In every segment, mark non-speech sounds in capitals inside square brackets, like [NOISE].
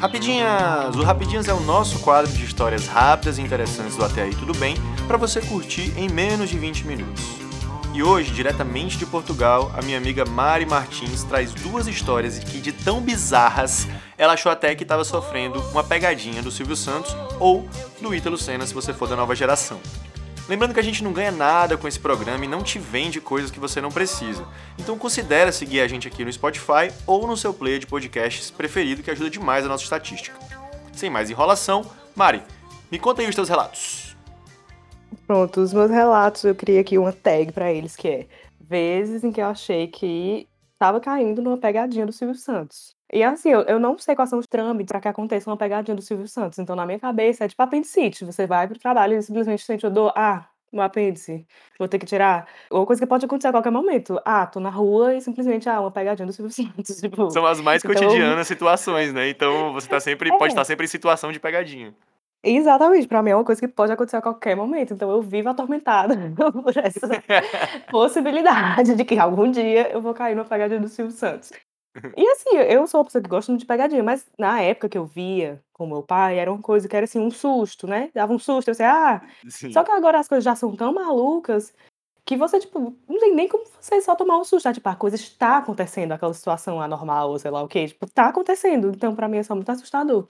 Rapidinhas! O Rapidinhas é o nosso quadro de histórias rápidas e interessantes do Até Aí Tudo Bem para você curtir em menos de 20 minutos. E hoje, diretamente de Portugal, a minha amiga Mari Martins traz duas histórias que, de tão bizarras, ela achou até que estava sofrendo uma pegadinha do Silvio Santos ou do Ítalo Senna, se você for da nova geração. Lembrando que a gente não ganha nada com esse programa e não te vende coisas que você não precisa. Então considere seguir a gente aqui no Spotify ou no seu player de podcasts preferido, que ajuda demais a nossa estatística. Sem mais enrolação, Mari, me conta aí os teus relatos. Pronto, os meus relatos, eu criei aqui uma tag para eles, que é vezes em que eu achei que estava caindo numa pegadinha do Silvio Santos. E assim, eu, eu não sei quais são os trâmites para que aconteça uma pegadinha do Silvio Santos. Então, na minha cabeça, é tipo apendicite. Você vai pro trabalho e simplesmente sente o dor. Ah, um apêndice, vou ter que tirar. Ou coisa que pode acontecer a qualquer momento. Ah, tô na rua e simplesmente, ah, uma pegadinha do Silvio [LAUGHS] Santos. Tipo, São as mais então... cotidianas situações, né? Então você tá sempre, [LAUGHS] É. pode estar sempre em situação de pegadinha. Exatamente, pra mim é uma coisa que pode acontecer a qualquer momento. Então eu vivo atormentada [LAUGHS] por essa possibilidade de que algum dia eu vou cair numa pegadinha do Silvio Santos. E assim, eu sou uma pessoa que gosta muito de pegadinha, mas na época que eu via com meu pai, era uma coisa que era assim, um susto, né? Dava um susto, eu sei, ah, Sim. só que agora as coisas já são tão malucas que você, tipo, não tem nem como você só tomar um susto, tá? Tipo, a coisa está acontecendo, aquela situação anormal, ou sei lá o quê, tipo, tá acontecendo. Então, pra mim, é só muito assustador.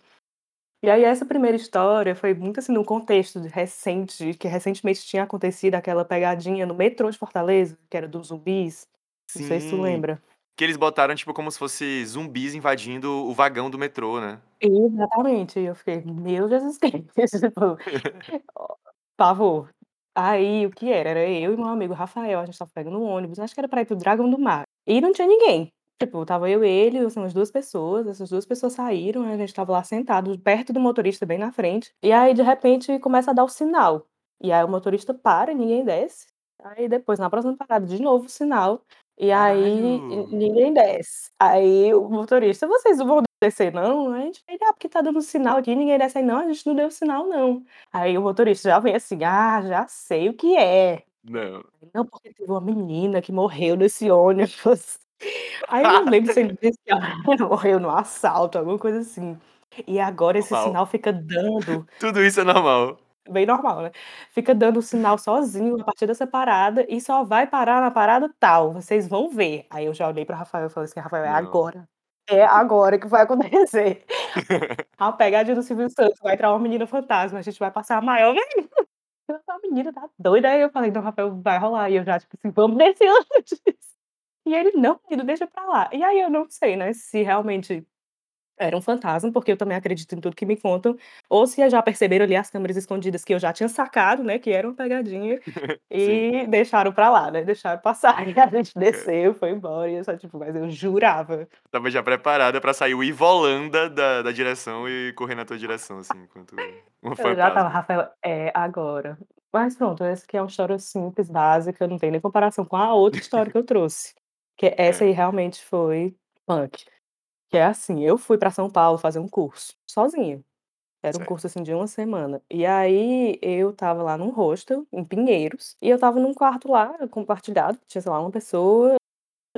E aí, essa primeira história foi muito assim, num contexto recente, que recentemente tinha acontecido aquela pegadinha no metrô de Fortaleza, que era dos zumbis. Não sei se tu Sim. lembra. Que eles botaram, tipo, como se fosse zumbis invadindo o vagão do metrô, né? Exatamente. E eu fiquei, meu Jesus Cristo, [LAUGHS] tipo, pavor. Aí, o que era? Era eu e meu amigo Rafael, a gente estava pegando um ônibus, acho que era pra ir pro Dragão do Mar. E não tinha ninguém. Tipo, tava eu e ele, assim, umas duas pessoas, essas duas pessoas saíram, a gente tava lá sentado, perto do motorista, bem na frente. E aí, de repente, começa a dar o sinal. E aí o motorista para, ninguém desce. Aí depois, na próxima parada, de novo o sinal. E aí Caralho! ninguém desce. Aí o motorista, vocês não vão descer, não? A gente, ele, ah, porque tá dando sinal aqui, ninguém desce aí, não, a gente não deu sinal, não. Aí o motorista já vem assim, ah, já sei o que é. Não. Não, porque teve uma menina que morreu nesse ônibus. [LAUGHS] Aí eu não lembro se ele disse que ela [LAUGHS] morreu no assalto, alguma coisa assim. E agora esse Normal. sinal fica dando Tudo isso é normal. Bem normal, né? Fica dando o sinal sozinho a partir dessa parada e só vai parar na parada tal, vocês vão ver. Aí eu já olhei pra Rafael e falei assim: "Rafael, é Não. agora. É agora que vai acontecer. [LAUGHS] A pegadinha do Silvio Santos, vai entrar uma menina fantasma, a gente vai passar a maior vergonha. A menina tá doida. Aí eu falei: "Não, Rafael, vai rolar". E eu já, tipo assim: "Vamos descer antes". E ele: "Não, menino, deixa pra lá". E aí eu não sei, né, se realmente era um fantasma, porque eu também acredito em tudo que me contam, ou se já perceberam ali as câmeras escondidas que eu já tinha sacado, né, que era uma pegadinha, [LAUGHS] e deixaram pra lá, né, deixaram passar. [LAUGHS] E a gente desceu, foi embora, e eu só, tipo, mas eu jurava. Tava já preparada pra sair o Ivolanda da, da direção e correr na tua direção, assim, enquanto uma Eu já fantasma. "Rafael, é agora". Mas pronto, essa aqui é uma história simples, básica, não tem nem comparação com a outra história que eu trouxe, que essa É. aí realmente foi punk. Que é assim, eu fui pra São Paulo fazer um curso, sozinha. Era um curso, assim, de uma semana. E aí eu estava lá num hostel, em Pinheiros, e eu estava num quarto lá, compartilhado, tinha, sei lá, uma pessoa,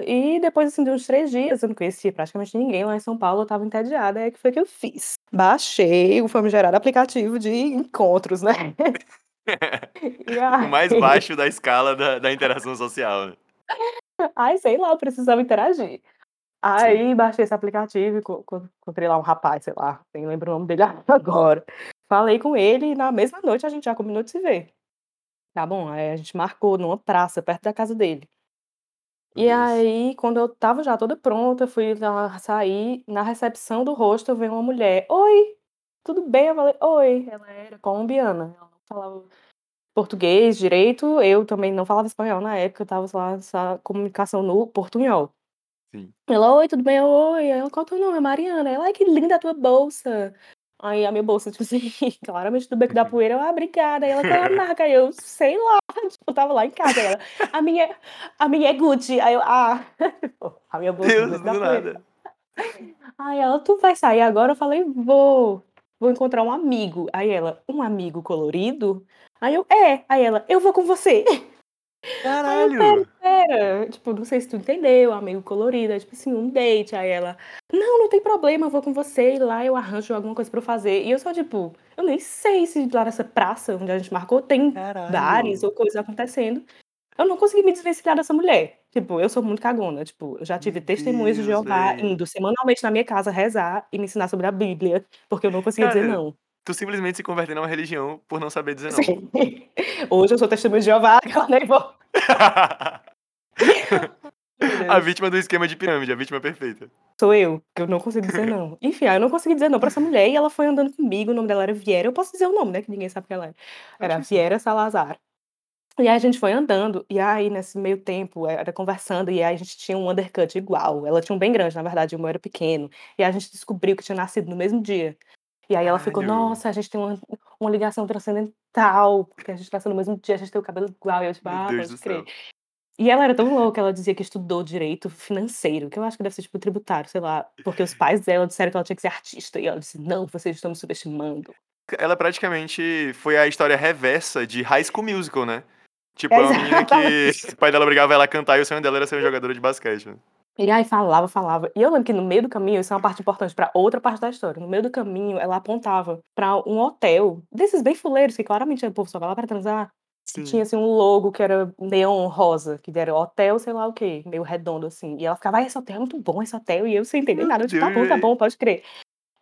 e depois, assim, de uns 3 dias, eu não conhecia praticamente ninguém lá em São Paulo, eu estava entediada, aí o que foi que eu fiz? Baixei o famigerado aplicativo de encontros, né. [LAUGHS] E O mais aí baixo da escala da da interação social, né. Ai, sei lá, eu precisava interagir. Sim. Aí baixei esse aplicativo e co co encontrei lá um rapaz, sei lá, nem lembro o nome dele [LAUGHS] agora. Falei com ele e na mesma noite a gente já combinou de se ver. Tá bom, aí a gente marcou numa praça perto da casa dele. Meu E Deus. aí, quando eu estava já toda pronta, fui lá sair, na recepção do hostel veio uma mulher: "Oi, tudo bem?" Eu falei: "Oi". Ela era colombiana, ela não falava português direito, eu também não falava espanhol na época, eu estava lá nessa comunicação no portunhol. Sim. Ela: "Oi, tudo bem?" "Oi". Ela: "Qual o teu nome?" "É Mariana". Ela: "Ai, que linda a tua bolsa". Aí a minha bolsa, [LAUGHS] tipo assim, claramente do Beco da Poeira, eu: "Ah, obrigada". Aí ela: "Qual é a [LAUGHS] marca?" Aí eu: "Sei lá", [LAUGHS] tipo, eu estava lá em casa, ela: "A minha a minha é Gucci". Aí eu: "Ah", tipo, a minha bolsa do Deus, Beco da do Poeira. nada. Aí ela: "Tu vai sair agora?" Eu falei: "Vou, vou encontrar um amigo". Aí ela: "Um amigo colorido?" Aí eu: "É". Aí ela: "Eu vou com você". Aí eu: "Espera, Caralho! Era, tipo, não sei se tu entendeu, amigo colorido, é tipo assim, um date. Aí ela, não, não tem problema, eu vou com você e lá eu arranjo alguma coisa pra eu fazer. E eu só, tipo, eu nem sei se lá nessa praça onde a gente marcou tem Caralho. bares ou coisas acontecendo. Eu não consegui me desvencilhar dessa mulher. Tipo, eu sou muito cagona. Tipo, eu já tive testemunhas de Jeová indo semanalmente na minha casa rezar e me ensinar sobre a Bíblia, porque eu não conseguia dizer Cara, não. tu simplesmente se converteu numa religião por não saber dizer não. [LAUGHS] Sim. Hoje eu sou testemunha de Jeová, [LAUGHS] nem vou. [LAUGHS] A vítima do esquema de pirâmide, a vítima perfeita. Sou eu, que eu não consigo dizer não. Enfim, eu não consegui dizer não pra essa mulher e ela foi andando comigo, o nome dela era Viera. Eu posso dizer o nome, né, que ninguém sabe quem ela é. Era. Viera Salazar. E aí a gente foi andando, e aí nesse meio tempo, era conversando, e aí a gente tinha um undercut igual. Ela tinha um bem grande, na verdade, o meu era pequeno. E aí a gente descobriu que tinha nascido no mesmo dia. E aí ela ficou, Caralho. nossa, a gente tem uma, uma ligação transcendental, porque a gente nasceu no mesmo dia, a gente tem o cabelo igual. E eu, tipo, Meu ah, Deus pode crer. céu. E ela era tão louca, ela dizia que estudou direito financeiro, que eu acho que deve ser tipo tributário, sei lá, porque os pais dela disseram que ela tinha que ser artista, e ela disse: "Não, vocês estão me subestimando". Ela praticamente foi a história reversa de High School Musical, né? Tipo, é uma menina que [LAUGHS] o pai dela brigava ela a cantar e o sonho dela era ser jogadora de basquete. né? E aí falava, falava. E eu lembro que no meio do caminho, isso é uma parte importante pra outra parte da história. No meio do caminho, ela apontava pra um hotel, desses bem fuleiros, que claramente o povo só vai lá pra transar. Que tinha Sim. assim um logo que era neon rosa, que era hotel, sei lá o quê, meio redondo assim. E ela ficava: "Ai, esse hotel é muito bom, esse hotel". E eu sem entender nada, eu tipo: "Tá bom, tá bom, pode crer".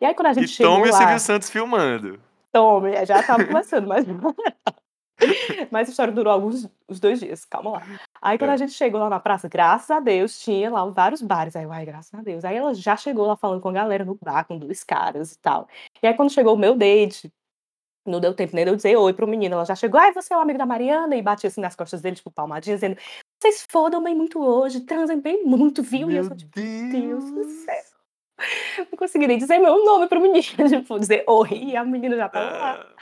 E aí quando a E gente chegou tome o Silvio lá Santos filmando. Tome, é, já estava [LAUGHS] começando, mas [LAUGHS] mas a história durou alguns uns 2 dias, calma lá. Aí quando Hã. a gente chegou lá na praça, graças a Deus, tinha lá vários bares, aí "Ai, graças a Deus". Aí ela já chegou lá falando com a galera no bar, com 2 caras e tal. E aí quando chegou o meu date, não deu tempo nem de eu dizer oi para o menino, ela já chegou: "Ai, você é o amigo da Mariana?" E batia assim nas costas dele, tipo, palmadinha, dizendo: "Vocês fodam bem muito hoje, transem bem muito, viu?" E eu Meu só tipo: "Deus do Deus. céu". Não consegui nem dizer meu nome para o menino, [LAUGHS] tipo, dizer oi, e a menina já estava lá. Ah.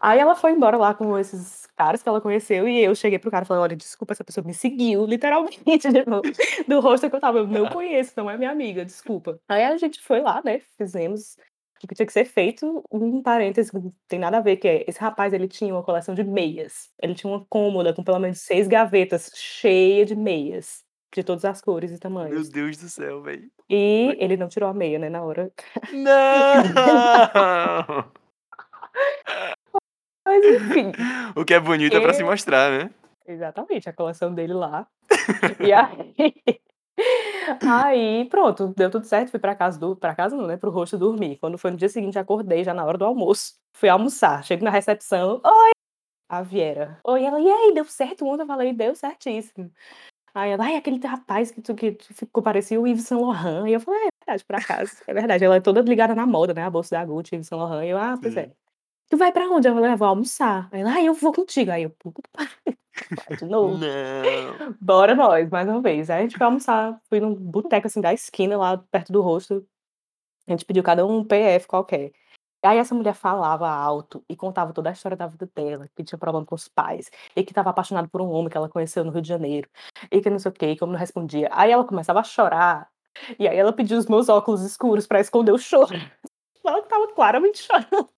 Aí ela foi embora lá com esses caras que ela conheceu e eu cheguei para o cara e falei: "Olha, desculpa, essa pessoa me seguiu", literalmente, [LAUGHS] tipo, do hostel que eu estava, "Eu não [LAUGHS] conheço, não é minha amiga, desculpa". Aí a gente foi lá, né, fizemos o que tinha que ser feito. Um parêntese, que não tem nada a ver, que é, esse rapaz ele tinha uma coleção de meias. Ele tinha uma cômoda com pelo menos 6 gavetas cheia de meias, de todas as cores e Meu tamanhos. Deus do céu, véi. E ele não tirou a meia, né, na hora. Não! [LAUGHS] Mas enfim. O que é bonito é pra se E mostrar, né? Exatamente, a coleção dele lá. [LAUGHS] E aí aí pronto, deu tudo certo, fui pra casa do pra casa não, né, para o hostel dormir. Quando foi no dia seguinte, acordei já na hora do almoço, fui almoçar, chego na recepção: "Oi", a Viera. "Oi", ela: "E aí, deu certo ontem?" Eu falei: "Deu certíssimo". Aí ela: "Ai, aquele rapaz que tu que tu ficou parecia o Yves Saint Laurent", e eu falei: "É verdade, por acaso, é verdade". Ela é toda ligada na moda, né, a bolsa da Gucci, Yves Saint Laurent, e eu: "Ah, pois é". Sim. "Tu vai pra onde?" Eu falei: "Ah, vou almoçar". Aí ela: "Ai, eu vou contigo". Aí eu: "Puta que pariu, vai de novo". Não. Bora nós, mais uma vez. Aí a gente foi almoçar, fui num boteco, assim, da esquina lá perto do hostel. A gente pediu cada um um PF qualquer. Aí essa mulher falava alto e contava toda a história da vida dela, que tinha problema com os pais, e que estava apaixonada por um homem que ela conheceu no Rio de Janeiro, e que não sei o quê, e como não respondia. Aí ela começava a chorar, e aí ela pediu os meus óculos escuros pra esconder o choro. [LAUGHS] Ela estava claramente chorando.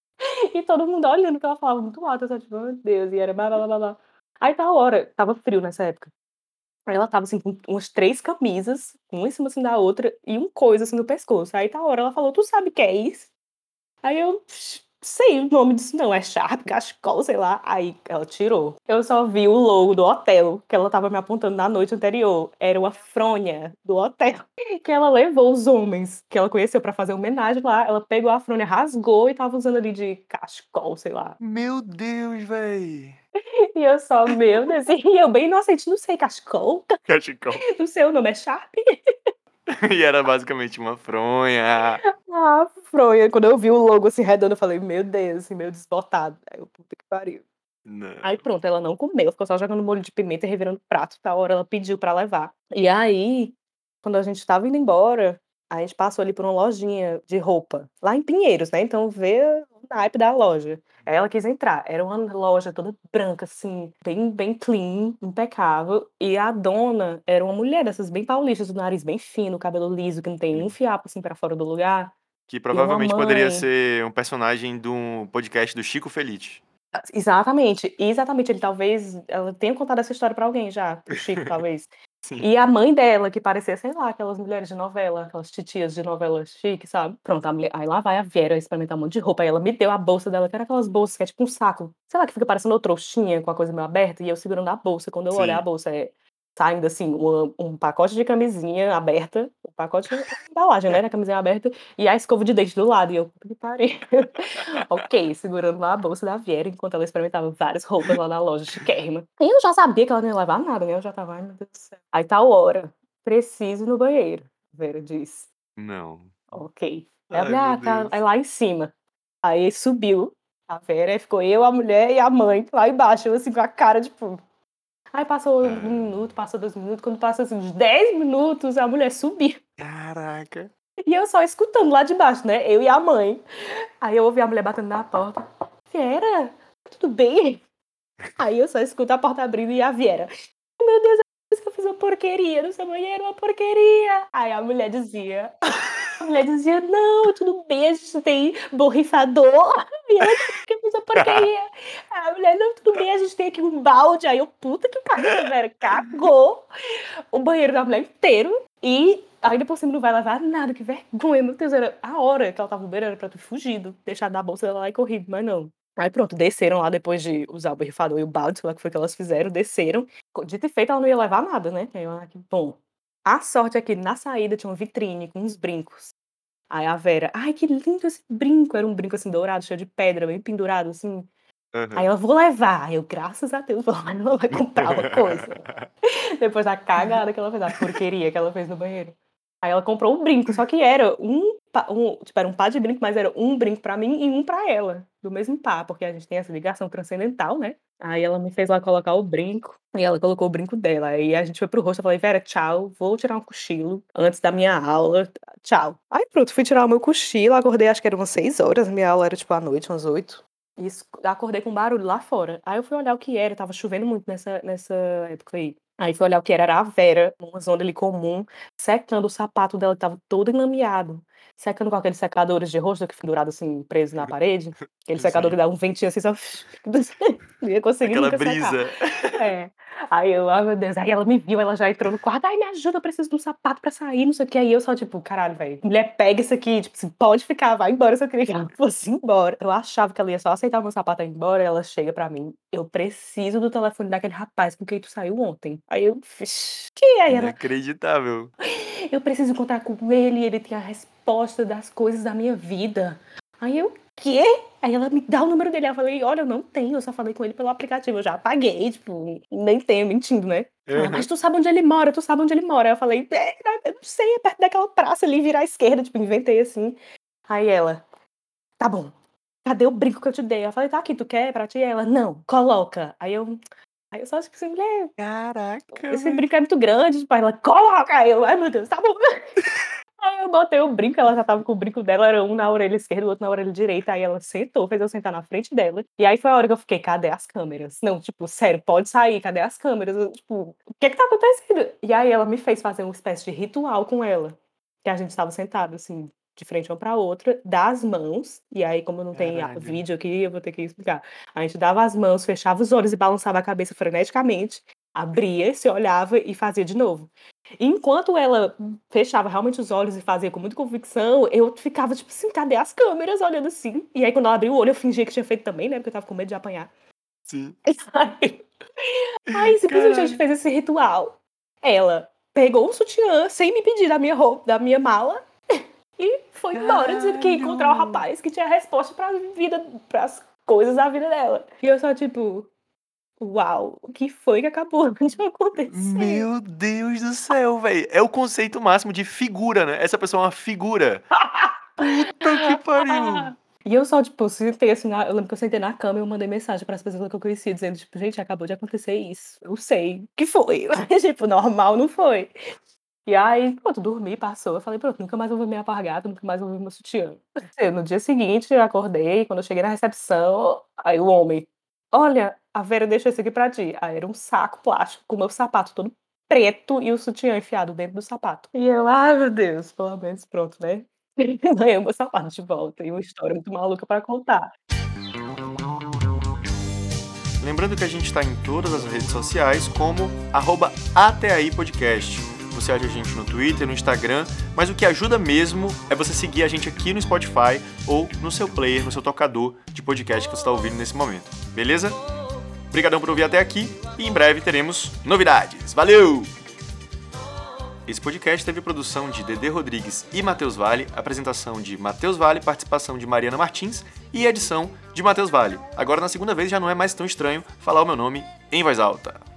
E todo mundo olhando, porque ela falava muito alto, eu só tipo: "Meu Deus", e era blá blá blá blá. Aí tal hora, estava frio nessa época. Aí ela estava, assim, com umas 3 camisas, uma em cima, assim, da outra, e um coisa, assim, no pescoço. Aí tal hora ela falou: "Tu sabe o que é isso?" Aí eu: "Sei o nome disso não, é Sharp, cachecol, sei lá". Aí ela tirou. Eu só vi o logo do hotel que ela estava me apontando na noite anterior, era uma fronha do hotel, [LAUGHS] que ela levou os homens que ela conheceu pra fazer homenagem lá, ela pegou a fronha, rasgou e estava usando ali de cachecol, sei lá. Meu Deus, véi. [LAUGHS] E eu só: "Meu Deus", e eu bem inocente: "Não sei, cachecol? [LAUGHS] Cachecol. [LAUGHS] Não sei, o nome é Sharp?" E era basicamente uma fronha. Ah, fronha. Quando eu vi o logo, assim, redondo, eu falei: "Meu Deus", assim, meio desbotado. Aí eu: "Puta que pariu". Aí Não. pronto, ela não comeu, ficou só jogando molho de pimenta e revirando prato, tal hora ela pediu pra levar. E aí, quando a gente estava indo embora, a gente passou ali por uma lojinha de roupa, lá em Pinheiros, né, então vê naipe da loja. Aí ela quis entrar, era uma loja toda branca, assim, bem bem clean, impecável, e a dona era uma mulher dessas bem paulistas, do nariz bem fino, cabelo liso, que não tem um fiapo, assim, pra fora do lugar. Que provavelmente poderia mãe ser um personagem de um podcast do Chico Felitti. Exatamente, exatamente. Ele talvez ela tenha contado essa história pra alguém já, para o Chico talvez. Sim. E a mãe dela, que parecia, sei lá, aquelas mulheres de novela, aquelas titias de novela chique, sabe. Pronto, a mulher aí lá vai a Vera experimentar um monte de roupa, aí ela me deu a bolsa dela, que era aquelas bolsas que é tipo um saco, sei lá, que fica parecendo uma trouxinha com a coisa meio aberta, e eu segurando a bolsa, quando eu olhar a bolsa é saindo assim, uma um pacote de camisinha aberta, pacote a embalagem, né, da camisinha aberta, e a escova de dente do lado, e eu: "Puta que pariu". [LAUGHS] Ok, segurando lá a bolsa da Vera, enquanto ela experimentava várias roupas lá na loja chiquérrima. E eu já sabia que ela não ia levar nada, né, eu já estava: "Ai meu Deus do céu". Aí tal hora, preciso ir no banheiro, Vera diz. Não. Ok. Aí eu Ai falei: "Ah tá", é lá em cima. Aí subiu a Vera, aí ficou eu, a mulher e a mãe lá embaixo, eu assim com a cara tipo aí passou 1 Ah. minuto, passou 2 minutos, quando passa assim uns 10 minutos, a mulher subiu. Caraca. E eu só escutando lá de baixo, né, eu e a mãe. Aí eu ouvi a mulher batendo na porta: "Vera, tudo bem?". Aí eu só escuto a porta abrindo e a Vera: "Meu Deus, que eu fiz uma porqueria no seu banheiro, uma porqueria". Aí a mulher dizia a mulher dizia: "Não, tudo bem, a gente tem borrifador". [LAUGHS] E ela: "Que eu fiz uma porqueria". Aí a mulher: "Não, tudo bem, a gente tem aqui um balde". Aí eu: "Puta que pariu, Vera cagou o banheiro da mulher inteiro e ainda por cima não vai lavar nada, que vergonha, meu Deus, era a hora que ela estava no era pra ter fugido, deixado a bolsa dela lá e corrido, mas não. Aí pronto, desceram lá depois de usar o borrifador e o balde, sei lá o que foi que elas fizeram, desceram. Dito e feito, ela não ia levar nada, né, aí "Ah, que bom". A sorte é que na saída tinha uma vitrine com uns brincos. Aí a Vera: "Ai, que lindo esse brinco", era um brinco, assim, dourado, cheio de pedra, bem pendurado, assim. Aí Aham. ela: "Vou levar", aí eu: "Graças a Deus, pelo menos ela vai comprar uma coisa". [LAUGHS] Depois da cagada que ela fez, da porqueria que ela fez no banheiro. Aí ela comprou o brinco, só que era um um tipo, era um par de brinco, mas era um brinco pra mim e um pra ela, do mesmo par, porque a gente tem essa ligação transcendental, né. Aí ela me fez lá colocar o brinco, e ela colocou o brinco dela, aí a gente foi para o rosto, eu falei: "Vera, tchau, vou tirar um cochilo antes da minha aula, tchau". Aí pronto, fui tirar o meu cochilo, acordei acho que era umas 6h, a minha aula era tipo à noite, umas 8h, escu acordei com barulho lá fora. Aí eu fui olhar o que era, estava chovendo muito nessa nessa época aí. Aí fui olhar o que era, era a Vera, numa zona ali comum, secando o sapato dela que estava todo enlameado, secando com aqueles secadores de rosto que pendurado assim, preso na parede, aquele secador que Sim. dá um ventinho assim só [LAUGHS] não ia conseguir Aquela nunca secar. brisa. É. Aí eu: "Ai meu Deus", aí ela me viu, ela já entrou no quarto: "Ai me ajuda, eu preciso de um sapato pra sair, não sei o quê", aí eu só tipo: "Caralho velho, mulher pega isso aqui, tipo assim, pode ficar, vai embora", eu só queria que ela fosse embora. Eu achava que ela ia só aceitar o meu sapato e ir embora, ela chega pra mim: "Eu preciso do telefone daquele rapaz com quem tu saiu ontem". Aí eu: "Vixe, quem é?". Aí ela: Inacreditável. "Eu preciso encontrar com ele, ele tem a resposta das coisas da minha vida". Aí eu: "Quê?". Aí ela: "Me dá o número dele", eu falei: "Olha, eu não tenho, eu só falei com ele pelo aplicativo, eu já apaguei, tipo, nem tenho", mentindo, né. Ela: "Mas Aham. tu sabe onde ele mora, tu sabe onde ele mora", aí eu falei: "É, eu não sei, é perto daquela praça ali, vira à esquerda", tipo, inventei assim. Aí ela: "Tá bom, cadê o brinco que eu te dei?". Eu falei: "Tá aqui, tu quer pra ti?". Aí ela: "Não, coloca". Aí eu aí eu só tipo assim: "Mulher, Caraca, esse brinco é muito grande", tipo, ela: "Coloca". Aí eu: "Ai meu Deus, tá bom". [LAUGHS] Aí eu botei o brinco, ela já estava com o brinco dela, era um na orelha esquerda, o outro na orelha direita, aí ela sentou, fez eu sentar na frente dela, e aí foi a hora que eu fiquei: "Cadê as câmeras? Não, tipo, sério, pode sair, cadê as câmeras?". Eu tipo: "O que que tá acontecendo?". E aí ela me fez fazer uma espécie de ritual com ela, que a gente estava sentado assim, de frente uma pra outra, dar as mãos, e aí como não tem Caralho. vídeo aqui, eu vou ter que explicar. A gente dava as mãos, fechava os olhos e balançava a cabeça freneticamente, abria, se olhava e fazia de novo. Enquanto ela fechava realmente os olhos e fazia com muita convicção, eu ficava tipo assim: "Cadê as câmeras?", olhando assim. E aí quando ela abriu o olho eu fingia que tinha feito também, né, porque eu estava com medo de apanhar. Sim. Aí [LAUGHS] aí simplesmente a gente Caralho. fez esse ritual, ela pegou o sutiã, sem me pedir, da minha roupa da minha mala, [LAUGHS] e foi embora dizendo que ia encontrar o Caralho. rapaz que tinha a resposta pra vida para as coisas da vida dela. E eu só tipo: "Uau, o que foi que acabou [LAUGHS] de acontecer?". Meu Deus do céu, velho, é o conceito máximo de figura, né, essa pessoa é uma figura. Puta que pariu. [LAUGHS] E eu só tipo, sentei assim na eu lembro que eu sentei na cama e eu mandei mensagem para as pessoas que eu conhecia dizendo tipo: "Gente, acabou de acontecer isso, eu sei que foi", [LAUGHS] tipo, normal não foi. E aí pronto, dormi, passou, eu falei: "Pronto, nunca mais vou ver minha nunca mais vou ver meu sutiã". No dia seguinte eu acordei, quando eu cheguei na recepção, aí o homem: "Olha, a Vera deixou isso aqui pra ti". Aí era um saco plástico com o meu sapato todo preto e o sutiã enfiado dentro do sapato. E eu: "Ai meu Deus, pelo menos pronto, né, [LAUGHS] ganhei o meu sapato de volta", e uma história muito maluca pra contar. Lembrando que a gente está em todas as redes sociais como arroba Podcast. Você acha a gente no Twitter, no Instagram, mas o que ajuda mesmo é você seguir a gente aqui no Spotify ou no seu player, no seu tocador de podcast que você está ouvindo nesse momento. Beleza? Obrigadão por ouvir até aqui e em breve teremos novidades. Valeu! Esse podcast teve produção de Dede Rodrigues e Matheus Vale, apresentação de Matheus Vale, participação de Mariana Martins e edição de Matheus Vale. Agora, na segunda vez, já não é mais tão estranho falar o meu nome em voz alta.